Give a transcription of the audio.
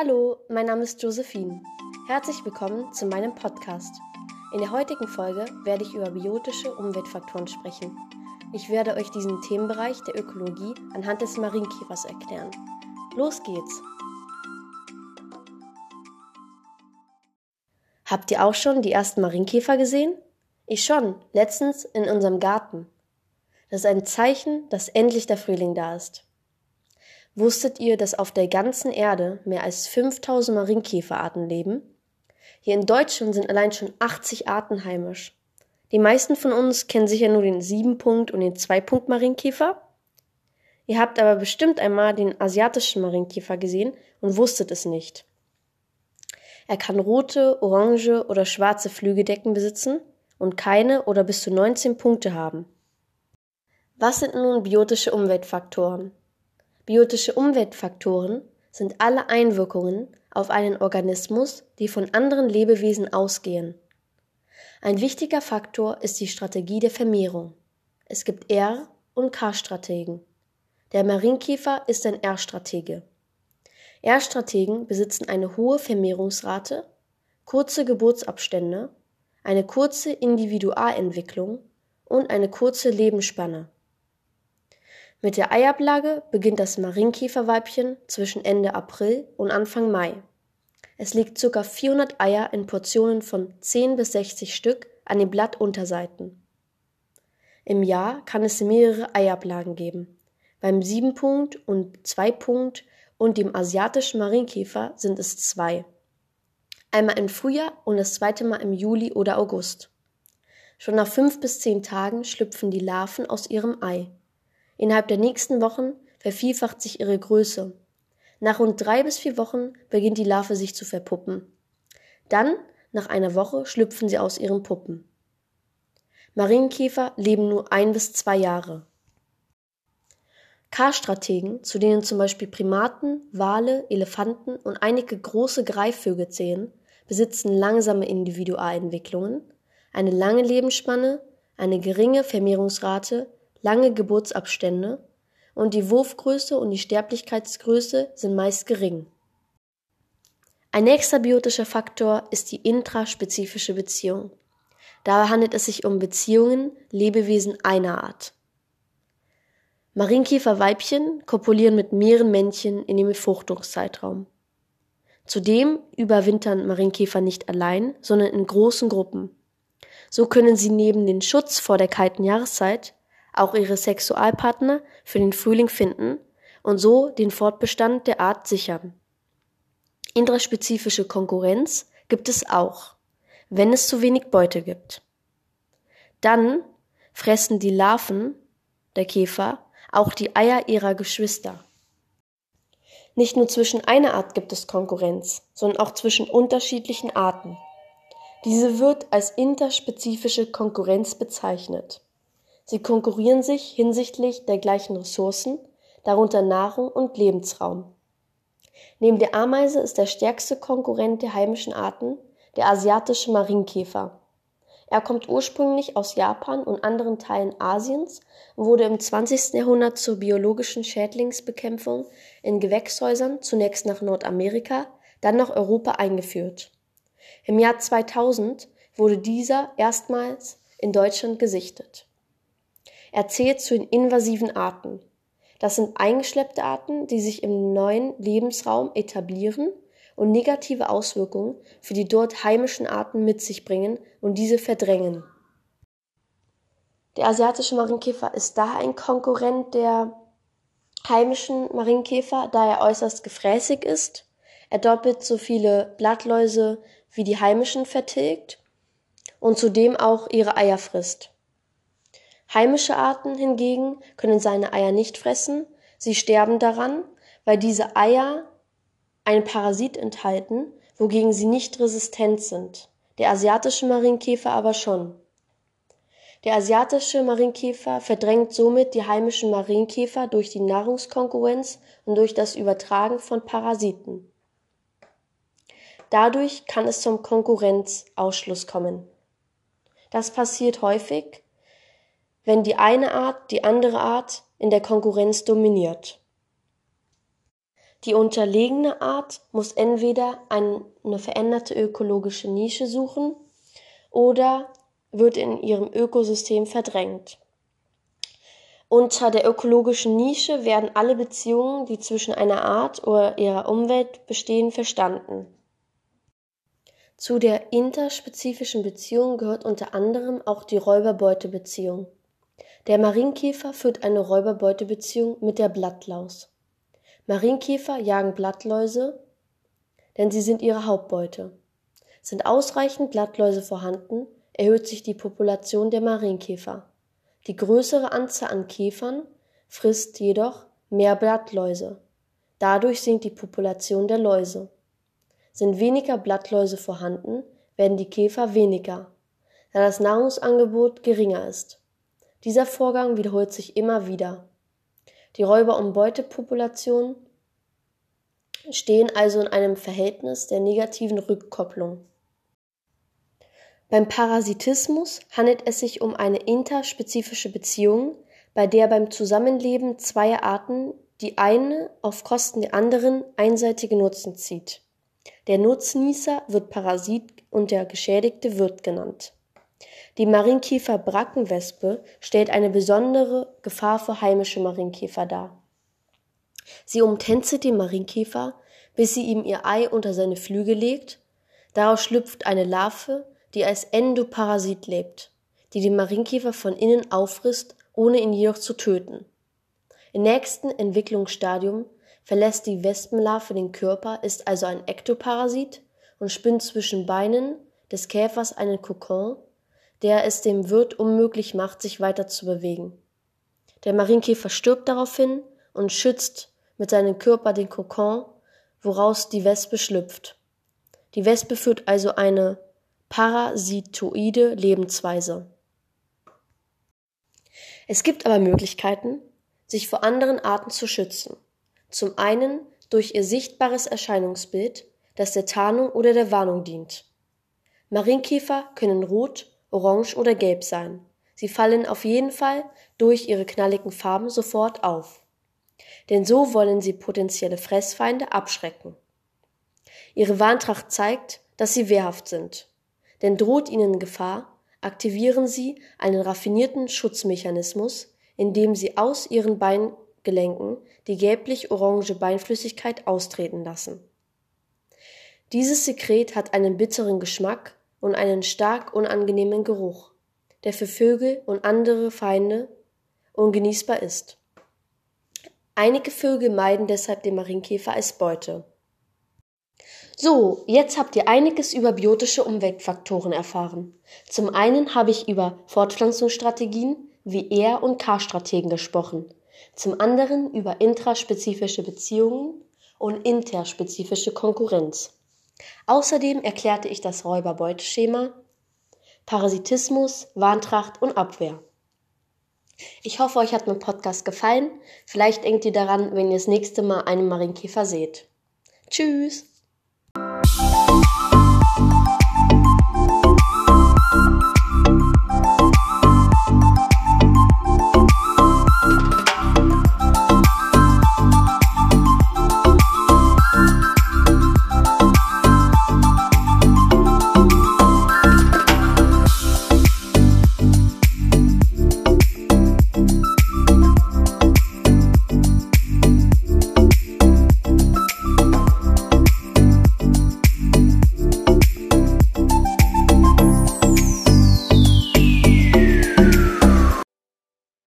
Hallo, mein Name ist Josephine. Herzlich willkommen zu meinem Podcast. In der heutigen Folge werde ich über biotische Umweltfaktoren sprechen. Ich werde euch diesen Themenbereich der Ökologie anhand des Marienkäfers erklären. Los geht's! Habt ihr auch schon die ersten Marienkäfer gesehen? Ich schon, letztens in unserem Garten. Das ist ein Zeichen, dass endlich der Frühling da ist. Wusstet ihr, dass auf der ganzen Erde mehr als 5000 Marienkäferarten leben? Hier in Deutschland sind allein schon 80 Arten heimisch. Die meisten von uns kennen sicher nur den 7-Punkt- und den 2-Punkt-Marienkäfer. Ihr habt aber bestimmt einmal den asiatischen Marienkäfer gesehen und wusstet es nicht. Er kann rote, orange oder schwarze Flügeldecken besitzen und keine oder bis zu 19 Punkte haben. Was sind nun biotische Umweltfaktoren? Biotische Umweltfaktoren sind alle Einwirkungen auf einen Organismus, die von anderen Lebewesen ausgehen. Ein wichtiger Faktor ist die Strategie der Vermehrung. Es gibt R- und K-Strategen. Der Marienkäfer ist ein R-Stratege. R-Strategen besitzen eine hohe Vermehrungsrate, kurze Geburtsabstände, eine kurze Individualentwicklung und eine kurze Lebensspanne. Mit der Eiablage beginnt das Marienkäferweibchen zwischen Ende April und Anfang Mai. Es legt ca. 400 Eier in Portionen von 10 bis 60 Stück an den Blattunterseiten. Im Jahr kann es mehrere Eiablagen geben. Beim 7-Punkt und 2-Punkt und dem asiatischen Marienkäfer sind es zwei. Einmal im Frühjahr und das zweite Mal im Juli oder August. Schon nach fünf bis zehn Tagen schlüpfen die Larven aus ihrem Ei. Innerhalb der nächsten Wochen vervielfacht sich ihre Größe. Nach rund drei bis vier Wochen beginnt die Larve sich zu verpuppen. Dann, nach einer Woche, schlüpfen sie aus ihren Puppen. Marienkäfer leben nur ein bis zwei Jahre. K-Strategen, zu denen zum Beispiel Primaten, Wale, Elefanten und einige große Greifvögel zählen, besitzen langsame Individualentwicklungen, eine lange Lebensspanne, eine geringe Vermehrungsrate lange Geburtsabstände und die Wurfgröße und die Sterblichkeitsgröße sind meist gering. Ein nächster biotischer Faktor ist die intraspezifische Beziehung. Dabei handelt es sich um Beziehungen Lebewesen einer Art. Marienkäferweibchen kopulieren mit mehreren Männchen in dem Befruchtungszeitraum. Zudem überwintern Marienkäfer nicht allein, sondern in großen Gruppen. So können sie neben den Schutz vor der kalten Jahreszeit auch ihre Sexualpartner für den Frühling finden und so den Fortbestand der Art sichern. Intraspezifische Konkurrenz gibt es auch, wenn es zu wenig Beute gibt. Dann fressen die Larven der Käfer auch die Eier ihrer Geschwister. Nicht nur zwischen einer Art gibt es Konkurrenz, sondern auch zwischen unterschiedlichen Arten. Diese wird als interspezifische Konkurrenz bezeichnet. Sie konkurrieren sich hinsichtlich der gleichen Ressourcen, darunter Nahrung und Lebensraum. Neben der Ameise ist der stärkste Konkurrent der heimischen Arten der asiatische Marienkäfer. Er kommt ursprünglich aus Japan und anderen Teilen Asiens und wurde im 20. Jahrhundert zur biologischen Schädlingsbekämpfung in Gewächshäusern zunächst nach Nordamerika, dann nach Europa eingeführt. Im Jahr 2000 wurde dieser erstmals in Deutschland gesichtet. Er zählt zu den invasiven Arten. Das sind eingeschleppte Arten, die sich im neuen Lebensraum etablieren und negative Auswirkungen für die dort heimischen Arten mit sich bringen und diese verdrängen. Der asiatische Marienkäfer ist daher ein Konkurrent der heimischen Marienkäfer, da er äußerst gefräßig ist. Er doppelt so viele Blattläuse wie die heimischen vertilgt und zudem auch ihre Eier frisst. Heimische Arten hingegen können seine Eier nicht fressen, sie sterben daran, weil diese Eier einen Parasit enthalten, wogegen sie nicht resistent sind, der asiatische Marienkäfer aber schon. Der asiatische Marienkäfer verdrängt somit die heimischen Marienkäfer durch die Nahrungskonkurrenz und durch das Übertragen von Parasiten. Dadurch kann es zum Konkurrenzausschluss kommen. Das passiert häufig, wenn die eine Art die andere Art in der Konkurrenz dominiert. Die unterlegene Art muss entweder eine veränderte ökologische Nische suchen oder wird in ihrem Ökosystem verdrängt. Unter der ökologischen Nische werden alle Beziehungen, die zwischen einer Art oder ihrer Umwelt bestehen, verstanden. Zu der interspezifischen Beziehung gehört unter anderem auch die Räuber-Beute-Beziehung. Der Marienkäfer führt eine Räuber-Beute-Beziehung mit der Blattlaus. Marienkäfer jagen Blattläuse, denn sie sind ihre Hauptbeute. Sind ausreichend Blattläuse vorhanden, erhöht sich die Population der Marienkäfer. Die größere Anzahl an Käfern frisst jedoch mehr Blattläuse. Dadurch sinkt die Population der Läuse. Sind weniger Blattläuse vorhanden, werden die Käfer weniger, da das Nahrungsangebot geringer ist. Dieser Vorgang wiederholt sich immer wieder. Die Räuber- und Beutepopulationen stehen also in einem Verhältnis der negativen Rückkopplung. Beim Parasitismus handelt es sich um eine interspezifische Beziehung, bei der beim Zusammenleben zweier Arten die eine auf Kosten der anderen einseitige Nutzen zieht. Der Nutznießer wird Parasit und der Geschädigte Wirt genannt. Die Marienkäfer-Brackenwespe stellt eine besondere Gefahr für heimische Marienkäfer dar. Sie umtänzelt den Marienkäfer, bis sie ihm ihr Ei unter seine Flügel legt. Daraus schlüpft eine Larve, die als Endoparasit lebt, die den Marienkäfer von innen auffrisst, ohne ihn jedoch zu töten. Im nächsten Entwicklungsstadium verlässt die Wespenlarve den Körper, ist also ein Ektoparasit und spinnt zwischen Beinen des Käfers einen Kokon, der es dem Wirt unmöglich macht, sich weiter zu bewegen. Der Marienkäfer stirbt daraufhin und schützt mit seinem Körper den Kokon, woraus die Wespe schlüpft. Die Wespe führt also eine parasitoide Lebensweise. Es gibt aber Möglichkeiten, sich vor anderen Arten zu schützen. Zum einen durch ihr sichtbares Erscheinungsbild, das der Tarnung oder der Warnung dient. Marienkäfer können rot, orange oder gelb sein. Sie fallen auf jeden Fall durch ihre knalligen Farben sofort auf. Denn so wollen sie potenzielle Fressfeinde abschrecken. Ihre Warntracht zeigt, dass sie wehrhaft sind denn droht ihnen Gefahr, aktivieren sie einen raffinierten Schutzmechanismus, indem sie aus ihren Beingelenken die gelblich-orange Beinflüssigkeit austreten lassen. Dieses Sekret hat einen bitteren Geschmack und einen stark unangenehmen Geruch, der für Vögel und andere Feinde ungenießbar ist. Einige Vögel meiden deshalb den Marienkäfer als Beute. So, jetzt habt ihr einiges über biotische Umweltfaktoren erfahren. Zum einen habe ich über Fortpflanzungsstrategien wie R- und K-Strategen gesprochen. Zum anderen über intraspezifische Beziehungen und interspezifische Konkurrenz. Außerdem erklärte ich das Räuber-Beute-Schema, Parasitismus, Warntracht und Abwehr. Ich hoffe, euch hat mein Podcast gefallen. Vielleicht denkt ihr daran, wenn ihr das nächste Mal einen Marienkäfer seht. Tschüss!